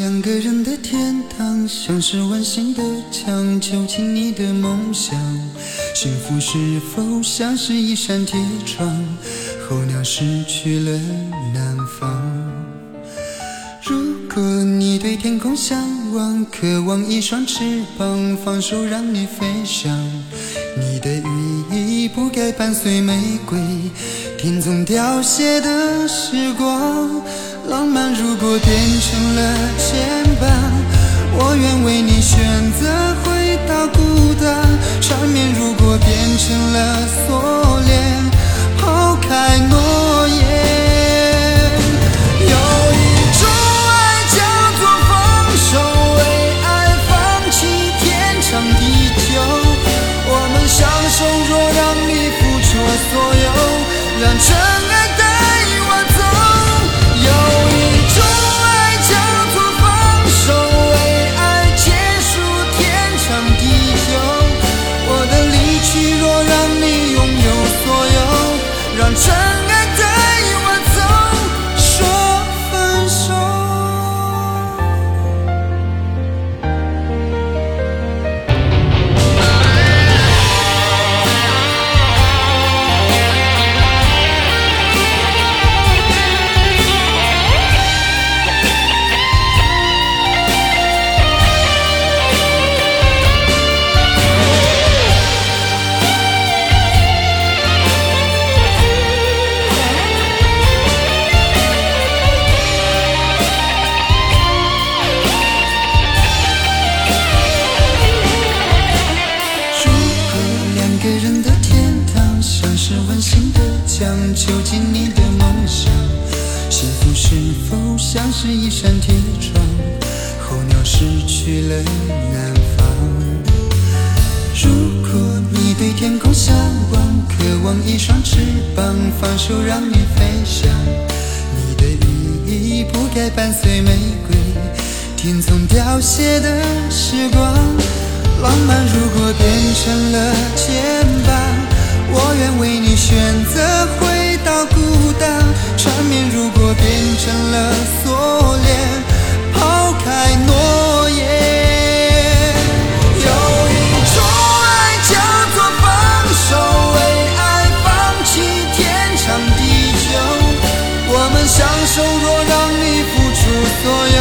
两个人的天堂像是温馨的墙，囚禁你的梦想，幸福是否像是一扇铁窗？候鸟失去了南方。如果你对天空向往，渴望一双翅膀，放手让你飞翔。你的羽翼不该伴随玫瑰，听从凋谢的时光。浪漫如果变成了牵绊，我愿为你选择回是否像是一扇铁窗？候鸟失去了南方。如果你对天空向往，渴望一双翅膀，放手让你飞翔。你的羽翼不该伴随玫瑰，听从凋谢的时光。浪漫如果变成了牵绊，我愿为你选择若让你付出所有，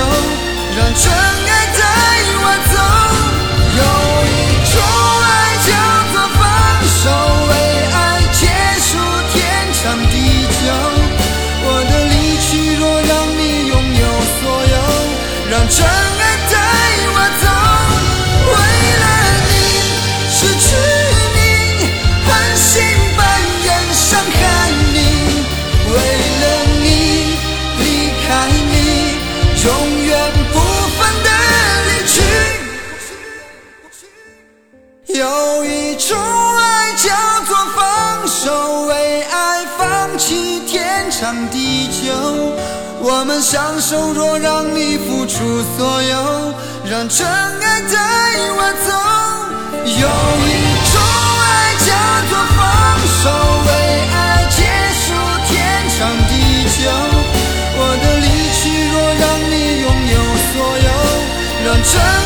让真爱带我走。有一种爱叫做放手，为爱结束天长地久。我的离去，若让你拥有所有，让真有一种爱叫做放手，为爱放弃天长地久。我们相守，若让你付出所有，让真爱带我走。有一种爱叫做放手，为爱结束天长地久。我的离去，若让你拥有所有，让真。